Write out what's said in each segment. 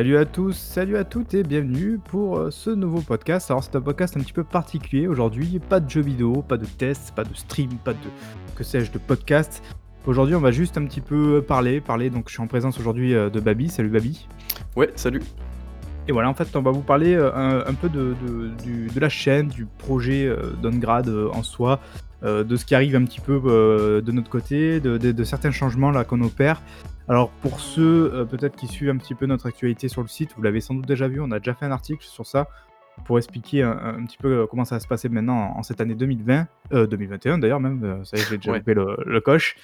Salut à tous, salut à toutes et bienvenue pour euh, ce nouveau podcast. Alors c'est un podcast un petit peu particulier aujourd'hui, pas de jeux vidéo, pas de tests, pas de stream, pas de que sais-je de podcast. Aujourd'hui on va juste un petit peu parler, parler. Donc je suis en présence aujourd'hui euh, de Babi. Salut Babi. Ouais, salut. Et voilà, en fait on va vous parler euh, un, peu de, de, la chaîne, du projet d'Ongrad en soi, de ce qui arrive un petit peu de notre côté, de, de certains changements là qu'on opère. Alors pour ceux euh, peut-être qui suivent un petit peu notre actualité sur le site, vous l'avez sans doute déjà vu, on a déjà fait un article sur ça pour expliquer un, petit peu euh, comment ça va se passer maintenant en, cette année 2020, 2021 euh, d'ailleurs même, ça y est j'ai déjà loupé le, coche.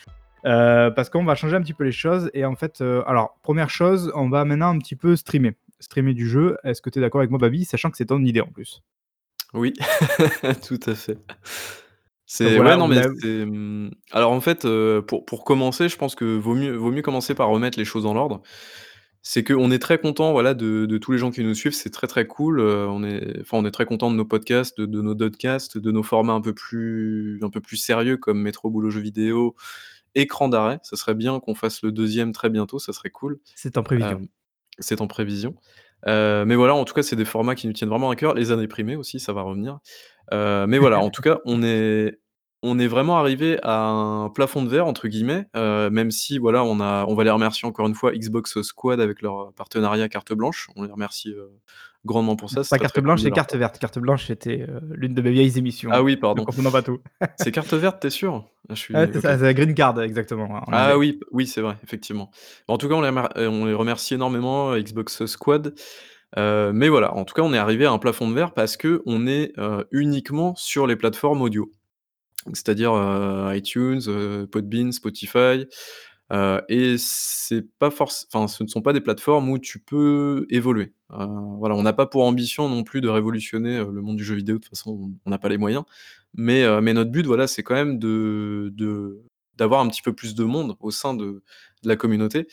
parce qu'on va changer un petit peu les choses et en fait, alors première chose, on va maintenant un petit peu streamer, streamer du jeu. Est-ce que tu es d'accord avec moi Babi, sachant que c'est ton idée en plus? Oui, tout à fait. C'est ouais, non, mais c'est, mmh, alors, en fait, heu, pour pour commencer, je pense que vaut mieux vaut mieux commencer par remettre les choses dans l'ordre. C'est qu'on est très content, voilà, de de tous les gens qui nous suivent, c'est très, très cool, heu, on est enfin, on est très content de nos podcasts, de de nos podcasts, de nos formats un peu plus un peu plus sérieux comme Métro Boulot Jeux Vidéo, Écran d'arrêt. Ça serait bien qu'on fasse le deuxième très bientôt, ça serait cool. C'est en prévision. c'est en prévision. Heu, mais voilà, en tout cas, c'est des formats qui nous tiennent vraiment à cœur. Les années primées aussi, ça va revenir. Euh, mais voilà, en tout cas, on est on est vraiment arrivé à un «plafond de verre» entre guillemets, heu, même si voilà, on a on va les remercier encore une fois Xbox Squad avec leur partenariat carte blanche. On les remercie, heu, grandement pour ça. Pas carte blanche, c'est carte verte. Carte blanche, c'était, euh, l'une de mes vieilles émissions. Ah oui, pardon. Ne pas tout. C'est carte verte, t'es sûr? Ah, je suis ah, ça, la green card exactement, Ah oui, oui, c'est vrai, effectivement. En tout cas, on les on les remercie énormément, Xbox Squad. Euh, mais voilà, en tout cas, on est arrivé à un plafond de verre parce qu'on est, euh, uniquement sur les plateformes audio. C'est-à-dire, euh, iTunes, Podbean, Spotify, et c'est pas enfin, ce ne sont pas des plateformes où tu peux évoluer. voilà, on n'a pas pour ambition non plus de révolutionner, le monde du jeu vidéo, de toute façon, on n'a pas les moyens. Mais, mais notre but, voilà, c'est quand même de de d'avoir un petit peu plus de monde au sein de la communauté.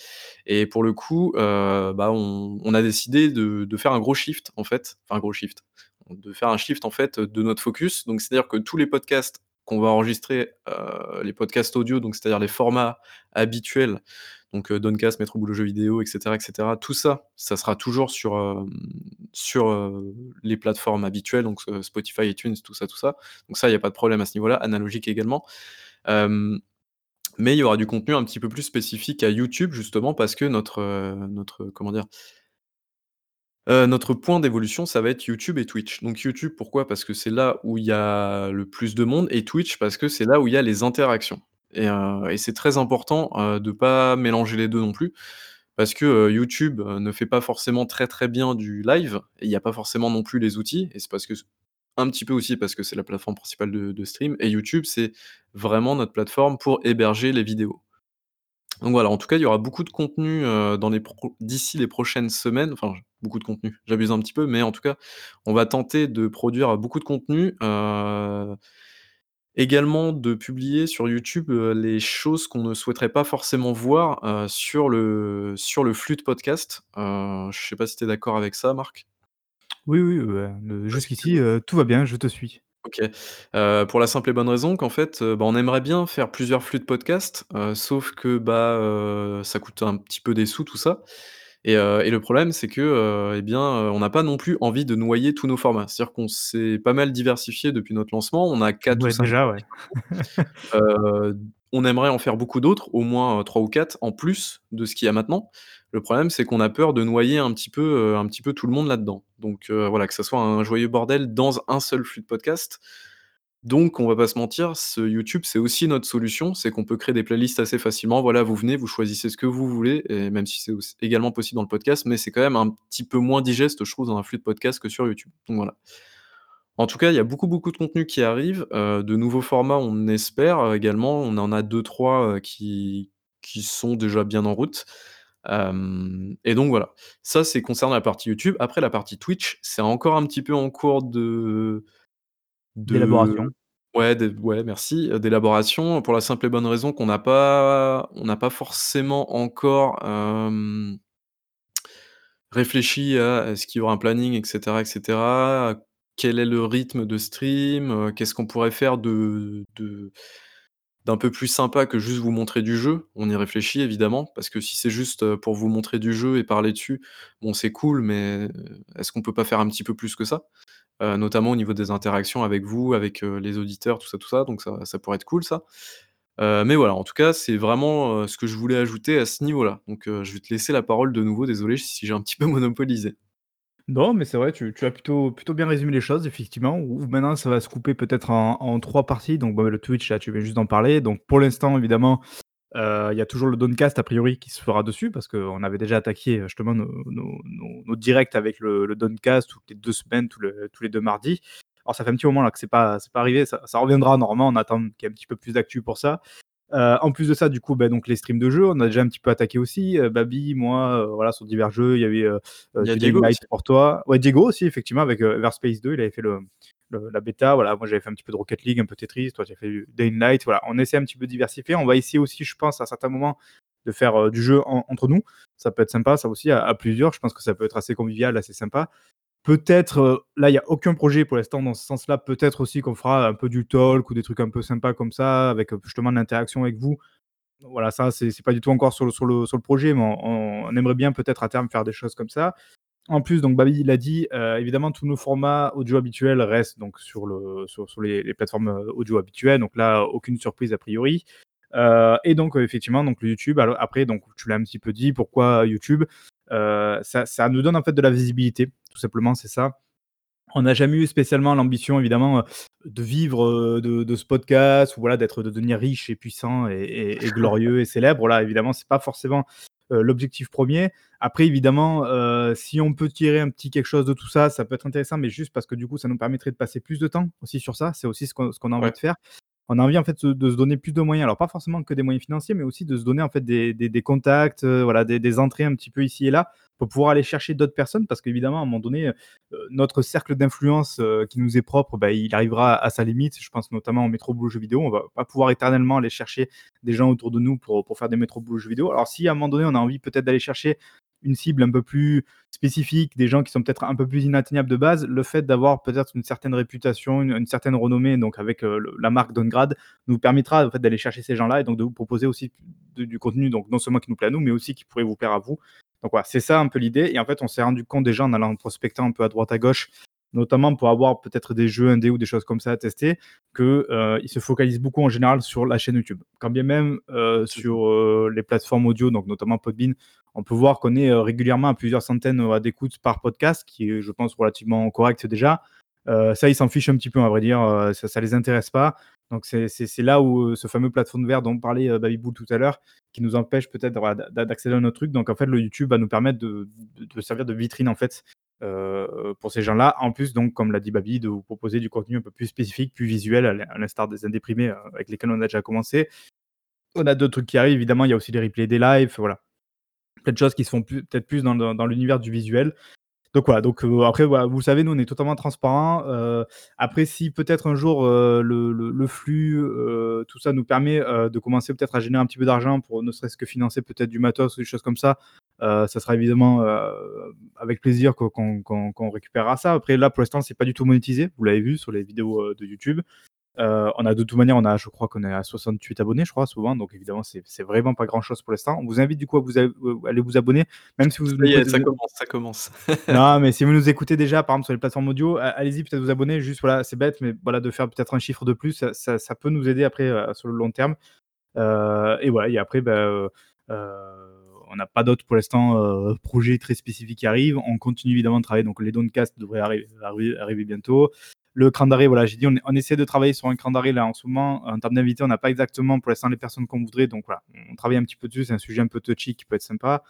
Et pour le coup, euh, bah, on, a décidé de, faire un gros shift, en fait, enfin un gros shift, de faire un shift en fait de notre focus. Donc c'est-à-dire que tous les podcasts qu'on va enregistrer, euh, les podcasts audio, donc c'est-à-dire les formats habituels, donc euh, Doncast, Metro Boulot Jeux Vidéo, etc., etc. Tout ça, ça sera toujours sur, sur les plateformes habituelles, donc Spotify, iTunes, tout ça, tout ça. Donc ça, il n'y a pas de problème à ce niveau-là, analogique également. Mais il y aura du contenu un petit peu plus spécifique à YouTube justement parce que notre, euh, notre, comment dire? Euh, notre point d'évolution, ça va être YouTube et Twitch. Donc YouTube, pourquoi? Parce que c'est là où il y a le plus de monde et Twitch parce que c'est là où il y a les interactions et et c'est très important, de de pas mélanger les deux non plus parce que, YouTube, ne fait pas forcément très, très bien du live et il y a pas forcément non plus les outils et c'est parce que un petit peu aussi parce que c'est la plateforme principale de stream et YouTube, c'est vraiment notre plateforme pour héberger les vidéos. Donc voilà, en tout cas, il y aura beaucoup de contenu, euh, d'ici les prochaines semaines, enfin, beaucoup de contenu, j'abuse un petit peu, mais en tout cas, on va tenter de produire beaucoup de contenu, euh, également de publier sur YouTube, euh, les choses qu'on ne souhaiterait pas forcément voir, sur le sur le flux de podcast. je sais pas si tu es d'accord avec ça, Marc? Oui, oui, jusqu'ici, tout va bien, je te suis. OK. Heu, pour la simple et bonne raison qu'en fait, heu, bah, on aimerait bien faire plusieurs flux de podcasts, heu, sauf que, bah, heu, ça coûte un petit peu des sous tout ça et heu et le problème c'est que, heu et bien, heu, on n'a pas non plus envie de noyer tous nos formats. C'est-à-dire qu'on s'est pas mal diversifié depuis notre lancement. On a 4 ou Ouais, 5 déjà, ouais. Heu, on aimerait en faire beaucoup d'autres, au moins, heu, 3 ou 4 en plus de ce qu'il y a maintenant. Le problème, c'est qu'on a peur de noyer un petit peu, peu tout le monde là-dedans. Donc heu, voilà, que ça soit un joyeux bordel dans un seul flux de podcast. Donc on va pas se mentir, ce YouTube, c'est aussi notre solution, c'est qu'on peut créer des playlists assez facilement. Voilà, vous venez, vous choisissez ce que vous voulez même si c'est également possible dans le podcast, mais c'est quand même un petit peu moins digeste, je trouve, dans un flux de podcast que sur YouTube. Donc voilà. En tout cas, il y a beaucoup, beaucoup de contenu qui arrive, heu, de nouveaux formats, on espère, euh, également. On en a 2-3, heu, qui qui sont déjà bien en route. Et donc voilà. Ça, c'est concernant la partie YouTube. Après la partie Twitch, c'est encore un petit peu en cours de D'élaboration. ouais, ouais, merci, heu, d'élaboration pour la simple et bonne raison qu'on n'a pas on n'a pas forcément encore, réfléchi à est-ce qu'il y aura un planning et cetera et cetera? Quel est le rythme de stream? Heu, qu'est-ce qu'on pourrait faire de de d'un peu plus sympa que juste vous montrer du jeu, on y réfléchit évidemment, parce que si c'est juste, heu, pour vous montrer du jeu et parler dessus, bon c'est cool, mais, est-ce qu'on peut pas faire un petit peu plus que ça? Heu, notamment au niveau des interactions avec vous, avec, les auditeurs, tout ça, tout ça, donc ça pourrait être cool ça. Mais voilà, en tout cas, c'est vraiment, ce que je voulais ajouter à ce niveau-là. Donc, je vais te laisser la parole de nouveau, désolé si j'ai un petit peu monopolisé. Non, mais c'est vrai, tu as plutôt bien résumé les choses effectivement, maintenant ça va se couper peut-être en 3 parties, donc le Twitch là, tu viens juste d'en parler, donc pour l'instant évidemment, heu, il y a toujours le Downcast a priori qui se fera dessus parce qu'on avait déjà attaqué, heu, justement nos directs avec le le Downcast toutes les 2 semaines, tous le tous les 2 mardis. Alors ça fait un petit moment là que c'est pas pas arrivé, ça ça reviendra normalement, on attend qu'il y ait un petit peu plus d'actu pour ça. Heu, en plus de ça, du coup, bah, donc les streams de jeux, on a déjà un petit peu attaqué aussi, heu, Babi, moi, heu, voilà, sur divers jeux. Il y avait, heu heu, Il y a du Diego pour toi. Ouais, Diego aussi, effectivement, avec, Everspace 2, il avait fait le le la bêta. Voilà, moi, j'avais fait un petit peu de Rocket League, un peu Tetris. Toi, tu as fait du Dying Light. Voilà, on essaie un petit peu de diversifier. On va essayer aussi, je pense, à certains moments, de faire, du jeu en entre nous. Ça peut être sympa, ça aussi, à à plusieurs. Je pense que ça peut être assez convivial, assez sympa. Peut-être, heu, là, il y a aucun projet pour l'instant dans ce sens-là. Peut-être aussi qu'on fera un peu du talk ou des trucs un peu sympas comme ça, avec, heu, justement l'interaction avec vous. Voilà, ça, c'est pas du tout encore sur le projet, mais on aimerait bien peut-être à terme faire des choses comme ça. En plus, donc Babi l'a dit, heu, évidemment tous nos formats audio habituels restent donc sur le sur sur les plateformes, audio habituelles, donc là, aucune surprise a priori. Et donc, effectivement, donc le YouTube, après, donc tu l'as un petit peu dit, pourquoi YouTube? Heu, ça ça nous donne en fait de la visibilité, tout simplement, c'est ça. On n'a jamais eu spécialement l'ambition évidemment, heu, de vivre, heu, de de ce podcast ou voilà d'être de devenir riche et puissant et et et glorieux et célèbre. Là, évidemment, c'est pas forcément, l'objectif premier. Après évidemment, si on peut tirer un petit quelque chose de tout ça, ça peut être intéressant, mais juste parce que du coup, ça nous permettrait de passer plus de temps aussi sur ça. C'est aussi ce qu'on ce qu'on a envie Ouais. de faire. On a envie en fait de se donner plus de moyens. Alors pas forcément que des moyens financiers, mais aussi de se donner en fait des contacts, heu, voilà, des entrées un petit peu ici et là, pour pouvoir aller chercher d'autres personnes. Parce qu'évidemment, à un moment donné, heu, notre cercle d'influence, heu, qui nous est propre, bah, il arrivera à sa limite. Je pense notamment au métro boulot vidéo. On va pas pouvoir éternellement aller chercher des gens autour de nous pour faire des métro boulot vidéo. Alors si à un moment donné, on a envie peut-être d'aller chercher une cible un peu plus spécifique, des gens qui sont peut-être un peu plus inatteignables de base, le fait d'avoir peut-être une certaine réputation, une une certaine renommée, donc avec, le la marque Donegrad, nous permettra en fait d'aller chercher ces gens-là et donc de vous proposer aussi de du contenu, donc non seulement qui nous plaît à nous, mais aussi qui pourrait vous plaire à vous. Donc voilà, c'est ça un peu l'idée et en fait, on s'est rendu compte déjà en allant prospecter un peu à droite à gauche, notamment pour avoir peut-être des jeux indés ou des choses comme ça à tester, que, heu, ils se focalisent beaucoup en général sur la chaîne YouTube. Quand bien même, ça. sur, les plateformes audio, donc notamment Podbean, on peut voir qu'on est, heu, régulièrement à plusieurs centaines, heu, d'écoutes par podcast, qui est, je pense, relativement correct déjà. Heu, ça, ils s'en fichent un petit peu, à vrai dire, ça ça les intéresse pas. Donc c'est là où, ce fameux plafond de verre dont parlait, Bull tout à l'heure, qui nous empêche peut-être d'accéder à notre truc. Donc en fait, le YouTube va nous permettre de servir de vitrine, en fait, pour ces gens-là. En plus, donc comme l'a dit Baby, de vous proposer du contenu un peu plus spécifique, plus visuel, à l'in à l'instar des indéprimés, avec lesquels on a déjà commencé. On a d'autres trucs qui arrivent, évidemment, il y a aussi les replays des lives, voilà. De choses qui se font peut-être plus dans dans l'univers du visuel. Donc voilà, donc heu, après vous le savez, nous on est totalement transparent, heu, après si peut-être un jour, heu, le le flux, heu, tout ça nous permet, de commencer peut-être à générer un petit peu d'argent pour ne serait-ce que financer peut-être du matos ou des choses comme ça, ça sera évidemment, avec plaisir qu'on récupérera ça. Après là, pour l'instant, c'est pas du tout monétisé, vous l'avez vu sur les vidéos, de YouTube. Heu, on a de toute manière, on a je crois qu'on est à 68 abonnés, je crois, souvent, donc évidemment, c'est vraiment pas grand-chose pour l'instant. On vous invite du coup à vous a heu, aller vous abonner, même si vous Ça ça commence, ça commence. non, mais si vous nous écoutez déjà, par exemple, sur les plateformes audio, allez-y, peut-être vous abonner, juste voilà, c'est bête, mais voilà, de faire peut-être un chiffre de plus, ça ça ça peut nous aider après, heu, sur le long terme. Et voilà et après, bah, heu, on n'a pas d'autres pour l'instant, projets très spécifiques qui arrivent. On continue évidemment de travailler, donc les Downcast devraient arri arri arriver bientôt. Le Cran d'arrêt, voilà, j'ai dit, on essaie de travailler sur un Cran d'arrêt là en ce moment. En termes d'invités, on n'a pas exactement pour l'instant les personnes qu'on voudrait, donc voilà, on travaille un petit peu dessus. C'est un sujet un peu touchy qui peut être sympa.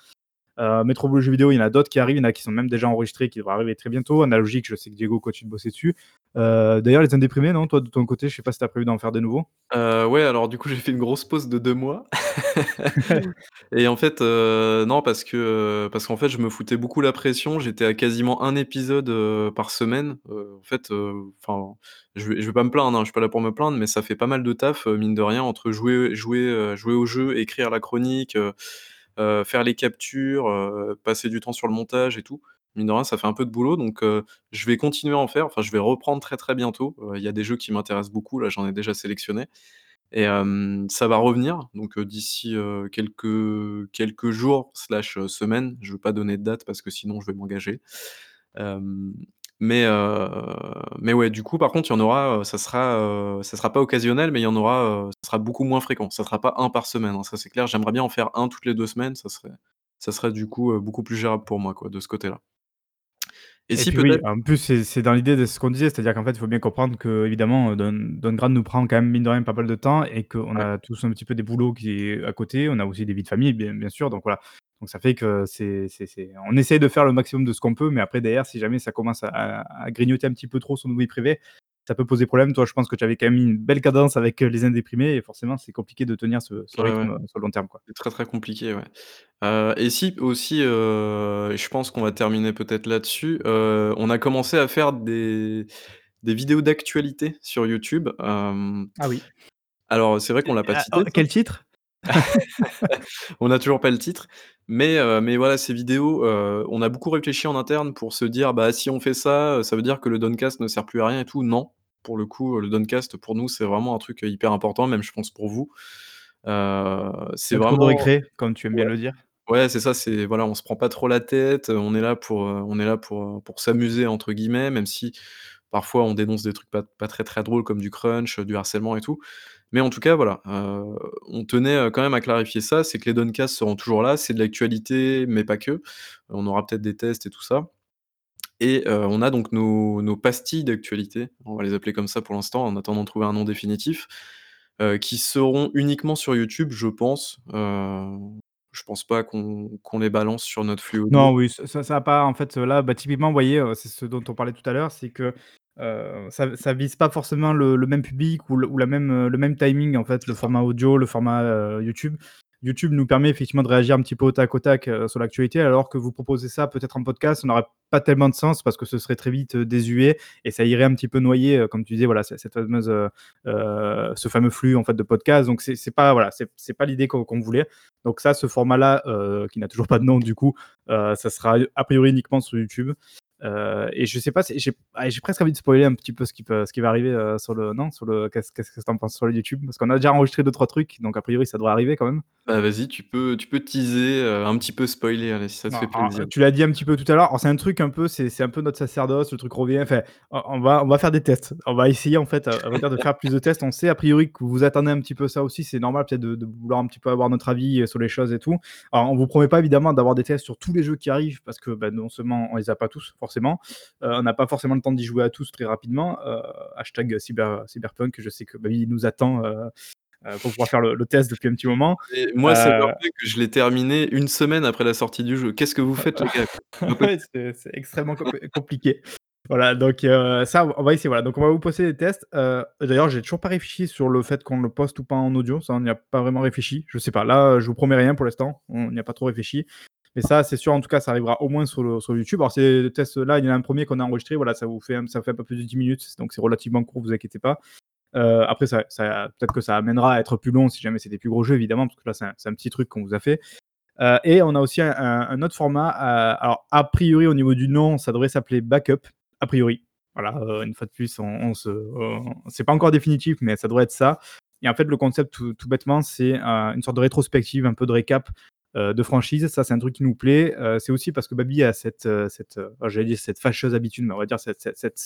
Heu, Metro Boulot Jeux Vidéo, il y en a d'autres qui arrivent, il y en a qui sont même déjà enregistrés, qui devraient arriver très bientôt. Analogique, je sais que Diego continue de bosser dessus. Heu, d'ailleurs, les Indéprimés, non, toi de ton côté, je sais pas si tu as prévu d'en faire des nouveaux? Heu, ouais, alors du coup, j'ai fait une grosse pause de 2 mois et en fait, heu, non parce que, heu, parce qu'en fait, je me foutais beaucoup la pression. J'étais à quasiment un épisode, par semaine. En fait, enfin, je vais je vais pas me plaindre, hein, je suis pas là pour me plaindre, mais ça fait pas mal de taf, mine de rien, entre jouer jouer, jouer au jeu, écrire la chronique, faire les captures, heu, passer du temps sur le montage et tout. Mine de rien, ça fait un peu de boulot donc heu, je vais continuer à en faire. Enfin, je vais reprendre très, très bientôt. Il y a des jeux qui m'intéressent beaucoup, là, j'en ai déjà sélectionné et ça va revenir donc d'ici, quelques quelques jours slash, semaines. Je veux pas donner de date parce que sinon je vais m'engager. Mais heu, mais ouais, du coup, par contre, il y en aura, heu, ça sera, heu, ça sera pas occasionnel, mais il y en aura, heu, ça sera beaucoup moins fréquent. Ça sera pas un par semaine, hein, ça c'est clair. J'aimerais bien en faire un toutes les 2 semaines, ça serait ça serait du coup, heu, beaucoup plus gérable pour moi quoi, de ce côté-là. Et Et si puis oui, peut-être en plus, c'est c'est dans l'idée de ce qu'on disait, c'est-à-dire qu'en fait, il faut bien comprendre qu'évidemment, heu, Grad nous prend quand même, mine de rien, pas mal de temps et qu'on ouais, a tous un petit peu des boulots qui est à côté. On a aussi des vies de famille, bien bien sûr, donc voilà. Donc ça fait que c'est c'est c'est on essaye de faire le maximum de ce qu'on peut, mais après derrière, si jamais ça commence à à à grignoter un petit peu trop son vie privée, ça peut poser problème. Toi, je pense que tu avais quand même une belle cadence avec, heu, les indéprimés et forcément, c'est compliqué de tenir ce ce ouais, ouais, rythme, sur le long terme, quoi. c'est très, très compliqué, ouais. Heu et si aussi, et je pense qu'on va terminer peut-être là-dessus, on a commencé à faire des des vidéos d'actualité sur YouTube. Ah oui. alors c'est vrai qu'on l'a pas cité oh, quel titre? On n'a toujours pas le titre, mais heu, mais voilà, ces vidéos, heu, on a beaucoup réfléchi en interne pour se dire: «Bah, si on fait ça, heu, ça veut dire que le Downcast ne sert plus à rien et tout». Non, pour le coup, le Downcast pour nous, c'est vraiment un truc, hyper important, même je pense pour vous. C'est cour de vraiment récré, comme tu aimes bien le dire. ouais, c'est ça, c'est voilà, on se prend pas trop la tête, on est là pour, on est là pour, pour «s'amuser» entre guillemets, même si parfois on dénonce des trucs pas pas très, très drôles comme du crunch, du harcèlement et tout. Mais en tout cas, voilà, heu, on tenait, heu, quand même à clarifier ça, c'est que les Doncasts seront toujours là, c'est de l'actualité, mais pas que. On aura peut-être des tests et tout ça et on a donc nos pastilles d'actualité, on va les appeler comme ça pour l'instant, en attendant de trouver un nom définitif, qui seront uniquement sur YouTube, je pense. Heu, je pense pas qu'on les balance sur notre flux. Non, oui, ça ça ça a pas en fait, là, bah, typiquement, vous voyez, c'est ce dont on parlait tout à l'heure, c'est que, heu, ça ça vise pas forcément le le même public ou le ou la même, le même timing, en fait, le format audio, le format, heu, YouTube. YouTube nous permet effectivement de réagir un petit peu au tac au tac, heu, sur l'actualité, alors que vous proposez ça peut-être en podcast, ça n'aurait pas tellement de sens parce que ce serait très vite, désuet et ça irait un petit peu noyer, comme tu disais, voilà, cette fameuse, ce fameux flux, en fait, de podcast. Donc c'est pas, voilà, c'est pas l'idée qu'on voulait. Donc ça, ce format-là, qui n'a toujours pas de nom, du coup, ça sera a priori uniquement sur YouTube. Heu et je sais pas j'ai ah, j'ai presque envie de spoiler un petit peu ce qui peut ce qui va arriver, heu, sur le non, sur le qu'est-ce que tu en penses sur le YouTube? Parce qu'on a déjà enregistré 2-3 trucs, donc a priori ça devrait arriver quand même. Bah, vas-y, tu peux tu peux teaser, heu, un petit peu spoiler, allez, si ça te Non, fait alors, plaisir. tu l'as dit un petit peu tout à l'heure, c'est un truc un peu, c'est un peu notre sacerdoce, le truc revient, enfin, on va on va faire des tests. On va essayer en fait, à dire, de faire plus de tests. On sait a priori que vous attendez un petit peu ça aussi, c'est normal peut-être de de vouloir un petit peu avoir notre avis, sur les choses et tout. Alors on vous promet pas évidemment d'avoir des tests sur tous les jeux qui arrivent parce que, bah, non seulement on les a pas tous forcément, heu, on n'a pas forcément le temps d'y jouer à tous très rapidement, heu, hashtag cyber cyberpunk, je sais que, bah, il nous attend, heu, pour pouvoir faire le le test depuis un petit moment. Et moi, c'est vrai que je l'ai terminé une semaine après la sortie du jeu. Qu'est-ce que vous faites les gars? C'est Ouais, extrêmement compl compliqué. Voilà, donc ça, on va essayer, voilà. Donc on va vous poster des tests. D'ailleurs, j'ai toujours pas réfléchi sur le fait qu'on le poste ou pas en audio. Ça, on n'y a pas vraiment réfléchi. Je sais pas. Là, je vous promets rien pour l'instant. On n'y a pas trop réfléchi. Mais ça, c'est sûr, en tout cas, ça arrivera au moins sur sur YouTube. Alors ces tests-là, il y en a un premier qu'on a enregistré. Voilà, ça vous fait un ça fait un peu plus de 10 minutes, donc c'est relativement court, vous inquiétez pas. Heu, après ça peut-être que ça amènera à être plus long si jamais des plus gros jeux évidemment, parce que là, c'est un petit truc qu'on vous a fait. Heu et on a aussi un autre format, heu, alors a priori au niveau du nom, ça devrait s'appeler Backup, a priori. Voilà, une fois de plus, on on se c'est pas encore définitif, mais ça devrait être ça et en fait, le concept tout tout bêtement, c'est, une sorte de rétrospective, un peu de récap, de franchise. Ça, c'est un truc qui nous plaît. Heu, c'est aussi parce que Baby a cette, heu, cette, j'allais dire cette fâcheuse habitude, mais on va dire cette cette cette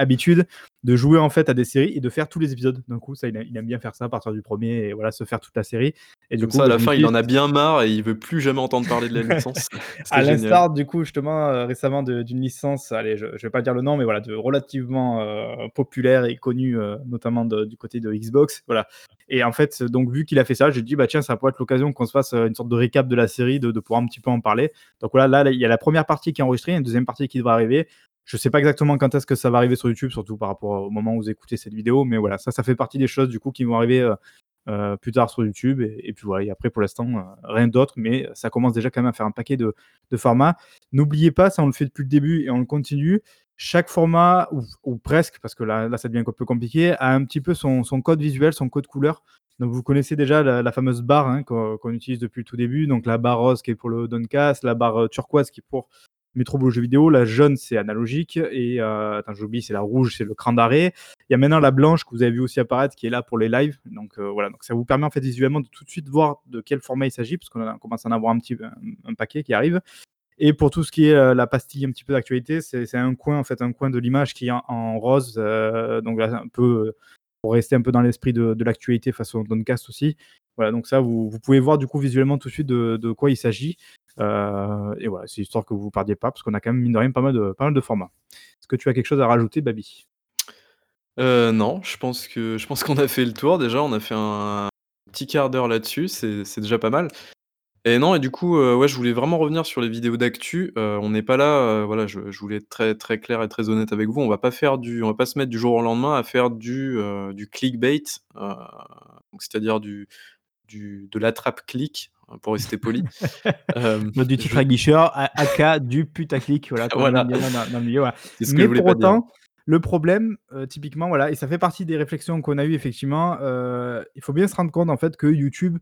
habitude de jouer, en fait, à des séries et de faire tous les épisodes d'un coup. Ça, il aime il aime bien faire ça, à partir du premier et voilà, se faire toute la série et du Comme coup, ça, à bah, la fin, il en a bien marre et il veut plus jamais entendre parler de la licence. À l'instar, du coup, justement, heu, récemment d'une licence, allez, je je vais pas dire le nom, mais voilà, de relativement, heu, populaire et connue, heu, notamment de du côté de Xbox, voilà et en fait, donc vu qu'il a fait ça, j'ai dit: «Bah, tiens, ça pourrait être l'occasion qu'on se fasse, une sorte de récap de la série, de de pouvoir un petit peu en parler». Donc voilà, là, là, il y a la première partie qui est enregistrée, une deuxième partie qui devrait arriver. Je sais pas exactement quand est-ce que ça va arriver sur YouTube, surtout par rapport au moment où vous écoutez cette vidéo, mais voilà, ça, ça fait partie des choses, du coup, qui vont arriver, heu heu, plus tard sur YouTube et puis voilà et après pour l'instant, heu, rien d'autre, mais ça commence déjà quand même à faire un paquet de formats. N'oubliez pas, ça on le fait depuis le début et on le continue, chaque format ou presque, parce que là là ça devient un peu compliqué, a un petit peu son code visuel, son code couleur. Donc vous connaissez déjà la fameuse barre, hein, qu'on utilise depuis le tout début, donc la barre rose qui est pour le Downcast, la barre, turquoise qui est pour métro boulot jeu vidéo. La jaune, c'est analogique. Et euh, j'oublie, c'est la rouge, c'est le cran d'arrêt. Il y a maintenant la blanche que vous avez vu aussi apparaître, qui est là pour les lives. Donc euh, voilà, donc ça vous permet en fait visuellement de tout de suite voir de quel format il s'agit, parce qu'on commence à en avoir un petit un, paquet qui arrive. Et pour tout ce qui est euh, la pastille un petit peu d'actualité, c'est un coin en un coin de l'image qui est en, rose. donc là, un peu pour rester un peu dans l'esprit de, de l'actualité façon Doncast aussi. Voilà, donc ça, vous, pouvez voir du coup visuellement tout de suite de, quoi il s'agit. Euh, et voilà, c'est histoire que vous ne perdiez pas, parce qu'on a quand même, mine de rien, pas mal de, pas mal de formats. Est-ce que tu as quelque chose à rajouter, Babi? Euh, Non, je pense que je pense qu'on a fait le tour déjà. On a fait un petit quart d'heure là-dessus, c'est déjà pas mal. Et non, et du coup, euh, ouais, je voulais vraiment revenir sur les vidéos d'actu. on n'est pas là, voilà, je, voulais être très, très clair et très honnête avec vous. On va pas faire du, on va pas se mettre du jour au lendemain à faire du, du clickbait, c'est-à-dire du, de l'attrape-clic, pour rester poli. euh, du titre à guicheur, AK du putaclic, voilà, voilà. Dans, dans, le milieu. Mais pour autant, le problème, euh, typiquement, voilà, et ça fait partie des réflexions qu'on a eues, effectivement, euh, il faut bien se rendre compte, en fait, que YouTube,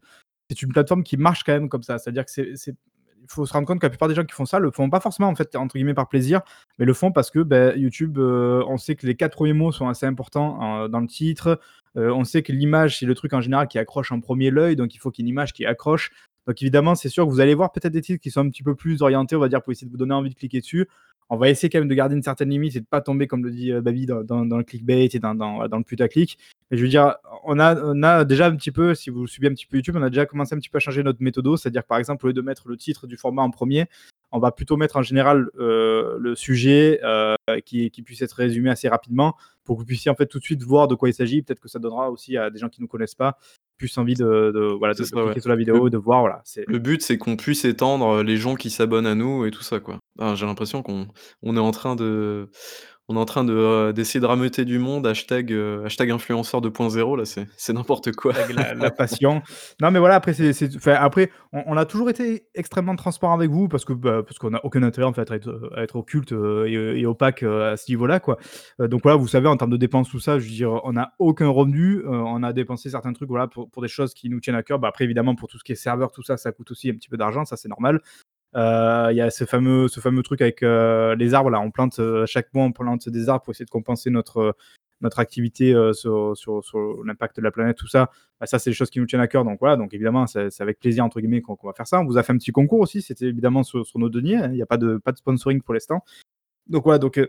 c'est une plateforme qui marche quand même comme ça. C'est-à-dire que c'est il faut se rendre compte que la plupart des gens qui font ça le font pas forcément en fait entre guillemets par plaisir, mais le font parce que ben, YouTube, euh, on sait que les quatre premiers mots sont assez importants dans le titre. Euh, on sait que l'image, c'est le truc en général qui accroche en premier l'œil, donc il faut qu'il y ait une image qui accroche. Donc évidemment, c'est sûr que vous allez voir peut-être des titres qui sont un petit peu plus orientés, on va dire, pour essayer de vous donner envie de cliquer dessus. On va essayer quand même de garder une certaine limite et de pas tomber, comme le dit euh, Babi, dans, le clickbait et dans, le putaclic. Mais je veux dire, on a, on a déjà un petit peu, si vous suivez un petit peu YouTube, on a déjà commencé un petit peu à changer notre méthode. C'est-à-dire, par exemple, au lieu de mettre le titre du format en premier, on va plutôt mettre en général euh, le sujet euh, qui, qui, puisse être résumé assez rapidement pour que vous puissiez en fait tout de suite voir de quoi il s'agit. Peut-être que ça donnera aussi à des gens qui ne nous connaissent pas plus envie de, voilà, de, cliquer sur la vidéo, de voir. Voilà, le but, c'est qu'on puisse étendre les gens qui s'abonnent à nous et tout ça. quoi. J'ai l'impression qu'on on est en train de on est en train de, euh, d'essayer de rameuter du monde, hashtag, euh, hashtag influenceur 2.0, là, c'est, c'est n'importe quoi. La, passion. Non, mais voilà, après, c'est, c'est, après on, a toujours été extrêmement transparent avec vous parce, que, bah, parce qu'on n'a aucun intérêt en fait, à, être, à être occulte euh, et, opaque à ce niveau-là. Quoi. donc voilà, vous savez, en termes de dépenses, tout ça, je veux dire, on n'a aucun revenu. on a dépensé certains trucs voilà, pour, pour, des choses qui nous tiennent à cœur. Bah, après, évidemment, pour tout ce qui est serveur, tout ça, ça coûte aussi un petit peu d'argent, ça c'est normal. Euh, il y a ce fameux, ce fameux truc avec euh, les arbres. Là, on plante euh, chaque mois, on plante des arbres pour essayer de compenser notre notre activité sur, l'impact de la planète, tout ça, bah, ça c'est des choses qui nous tiennent à cœur. Donc voilà, donc évidemment c'est avec plaisir entre guillemets qu'on va faire ça. On vous a fait un petit concours aussi, c'était évidemment sur, nos deniers. Hein. Il n'y a pas de pas de sponsoring pour l'instant. Donc voilà, donc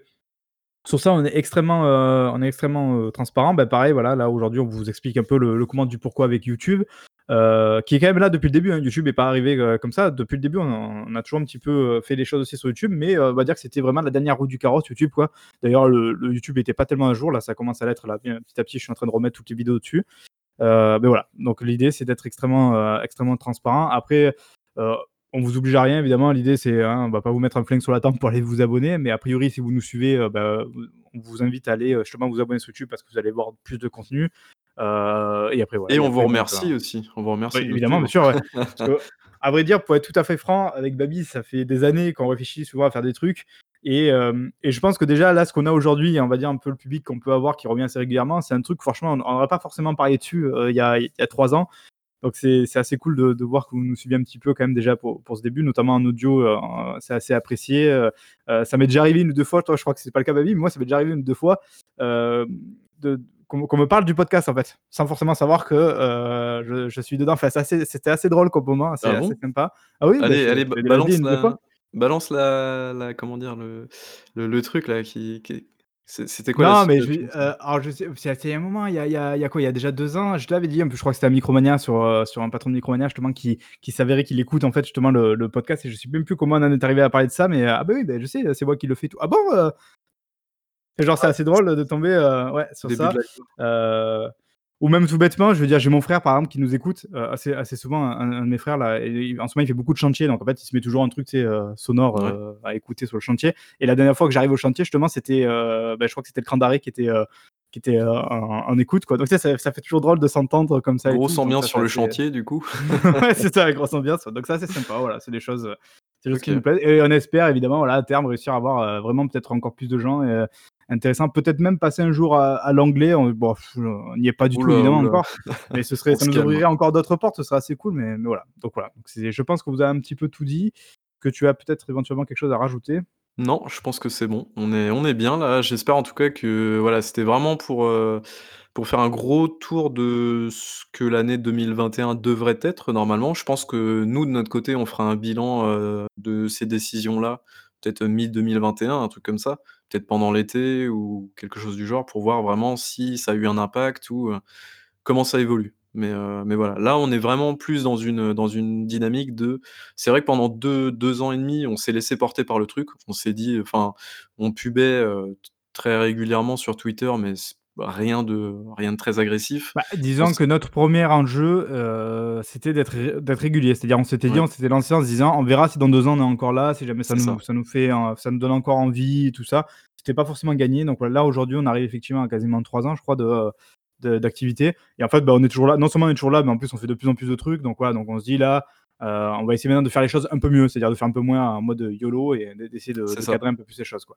sur ça on est extrêmement on est extrêmement transparent. Ben pareil, voilà, là aujourd'hui on vous explique un peu le comment du pourquoi avec YouTube. Euh, qui est quand même là depuis le début. Hein. YouTube n'est pas arrivé euh, comme ça. Depuis le début, on a, toujours un petit peu euh, fait des choses aussi sur YouTube, mais on va dire que c'était vraiment la dernière roue du carrosse YouTube. quoi. D'ailleurs, le, YouTube n'était pas tellement à jour. Là, ça commence à l'être. Là, petit à petit, je suis en train de remettre toutes les vidéos dessus. mais voilà. Donc, l'idée, c'est d'être extrêmement, extrêmement transparent. Après, on vous oblige à rien, évidemment. L'idée, c'est, hein, on va pas vous mettre un flingue sur la tempe pour aller vous abonner, mais a priori, si vous nous suivez, bah, on vous invite à aller justement vous abonner sur YouTube parce que vous allez voir plus de contenu. Euh, et après, voilà. Et on vous remercie aussi. On vous remercie. évidemment, bien sûr. à vrai dire, pour être tout à fait franc, avec Babi, ça fait des années qu'on réfléchit souvent à faire des trucs. Et, euh, et, je pense que déjà, là, ce qu'on a aujourd'hui, on va dire un peu le public qu'on peut avoir qui revient assez régulièrement, c'est un truc, franchement, on n'aurait pas forcément parlé dessus euh, il, y a, il, y a, trois ans. Donc c'est assez cool de, de, voir que vous nous suivez un petit peu quand même déjà pour, pour ce début, notamment en audio, c'est assez apprécié. ça m'est déjà arrivé une ou deux fois, toi je crois que c'est pas le cas Babi, mais moi ça m'est déjà arrivé une ou deux fois de, qu'on me parle du podcast en fait, sans forcément savoir que euh, je, suis dedans. Enfin, c'était assez, drôle comme moment, c'est ah assez sympa. Ah oui, allez, bah, allez balance, la, balance la, comment dire le, le, truc là qui, c'était quoi Non, mais je, euh, alors je sais, c'est un moment, il y a, il y, a, il y a quoi Il y a déjà deux ans, je l'avais dit, un peu, je crois que c'était à Micromania sur, euh, sur un patron de Micromania justement qui, qui s'avérait qu'il écoute en fait justement le, le, podcast et je sais même plus comment on en est arrivé à parler de ça, mais ah bah oui, bah, je sais, c'est moi qui le fais tout. Ah bon genre, c'est assez drôle de tomber euh, ouais, sur ça. Euh, ou même tout bêtement, je veux dire, j'ai mon frère par exemple qui nous écoute euh, assez, assez souvent, un, de mes frères là, et, en ce moment il fait beaucoup de chantiers, donc en fait il se met toujours un truc sonore à écouter sur le chantier. Et la dernière fois que j'arrive au chantier, justement, c'était, ben, je crois que c'était le cran d'arrêt qui était qui était en, écoute quoi. Donc ça, ça, fait toujours drôle de s'entendre comme ça. Grosse ambiance sur le chantier du coup. ouais, c'est ça, grosse ambiance. Donc ça c'est sympa, voilà, c'est des choses, des choses qui nous plaisent. Et on espère évidemment, voilà, à terme réussir à avoir vraiment peut-être encore plus de gens. Et, intéressant. Peut-être même passer un jour à, l'anglais. On bon, n'y est pas du tout évidemment encore, mais ce serait, ça nous ouvrirait encore d'autres portes. Ce serait assez cool. Mais, mais voilà. Donc voilà. Donc je pense que vous avez un petit peu tout dit. que tu as peut-être éventuellement quelque chose à rajouter? Non, je pense que c'est bon. On est on est bien là. J'espère en tout cas que voilà, c'était vraiment pour, heu, pour faire un gros tour de ce que l'année 2021 devrait être normalement. Je pense que nous, de notre côté, on fera un bilan, heu, de ces décisions-là, peut-être mi-2021, un truc comme ça, peut-être pendant l'été ou quelque chose du genre pour voir vraiment si ça a eu un impact ou, comment ça évolue. Mais, voilà, là, on est vraiment plus dans une, dynamique de c'est vrai que pendant deux 2 ans et demi, on s'est laissé porter par le truc. On s'est dit enfin, on pubait, très régulièrement sur Twitter, mais rien de rien de très agressif. Bah, On disons que notre 1er enjeu, heu, c'était d'être ré d'être régulier. C'est-à-dire, on s'était dit Ouais. on s'était lancé en se disant: «On verra si dans 2 ans on est encore là, si jamais ça C'est nous ça nous fait, ça nous donne encore envie et tout ça». C'était pas forcément gagné, donc voilà, là aujourd'hui, on arrive effectivement à quasiment 3 ans, je crois, de, d'activité et en fait, bah, on est toujours là. Non seulement on est toujours là, mais en plus on fait de plus en plus de trucs, donc voilà, donc on se dit là, heu, on va essayer maintenant de faire les choses un peu mieux, c'est-à-dire de faire un peu moins en mode YOLO et d'e d'essayer de C'est de ça. cadrer un peu plus les choses, quoi.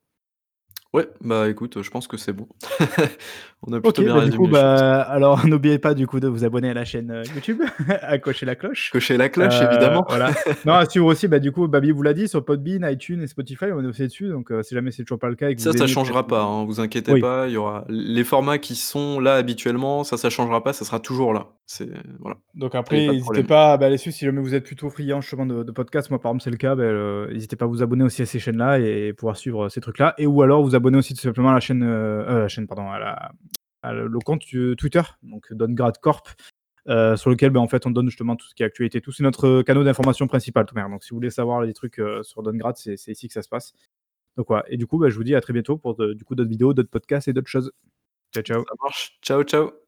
Ouais, bah, écoute, je pense que c'est bon. On a plutôt OK, bien bah, du coup, résumé les choses. bah, alors n'oubliez pas du coup de vous abonner à la chaîne, heu, YouTube, à cocher la cloche. Cocher la cloche Heu, évidemment. voilà. Non, à suivre aussi, bah, du coup, Babi vous l'a dit sur Podbean, iTunes et Spotify, on est aussi dessus, donc heu, si jamais c'est toujours pas le cas et que Ça, vous ça aimez peut-être changera pas, hein, vous inquiétez oui. pas, il y aura les formats qui sont là habituellement, ça, ça changera pas, ça sera toujours là. C'est voilà, Donc ça, y après, pas de hésitez problème. pas, bah, là-dessus, si jamais vous êtes plutôt friand justement de de podcasts, moi, par exemple, c'est le cas, bah, heu, hésitez pas à vous abonner aussi à ces chaînes-là et pouvoir suivre ces trucs-là et ou alors vous abonner aussi tout simplement à la chaîne, heu, la chaîne pardon, à la le compte, heu, Twitter, donc Dongrad Corp, heu, sur lequel, bah, en fait, on donne justement tout ce qui est actualité tout. C'est notre canaux d'information principal, manière, donc si vous voulez savoir des trucs, sur Dongrad, c'est c'est ici que ça se passe. Donc voilà et du coup, bah, je vous dis à très bientôt pour du coup d'autres vidéos, d'autres podcasts et d'autres choses. Ciao, ciao. Ça marche. Ciao, ciao.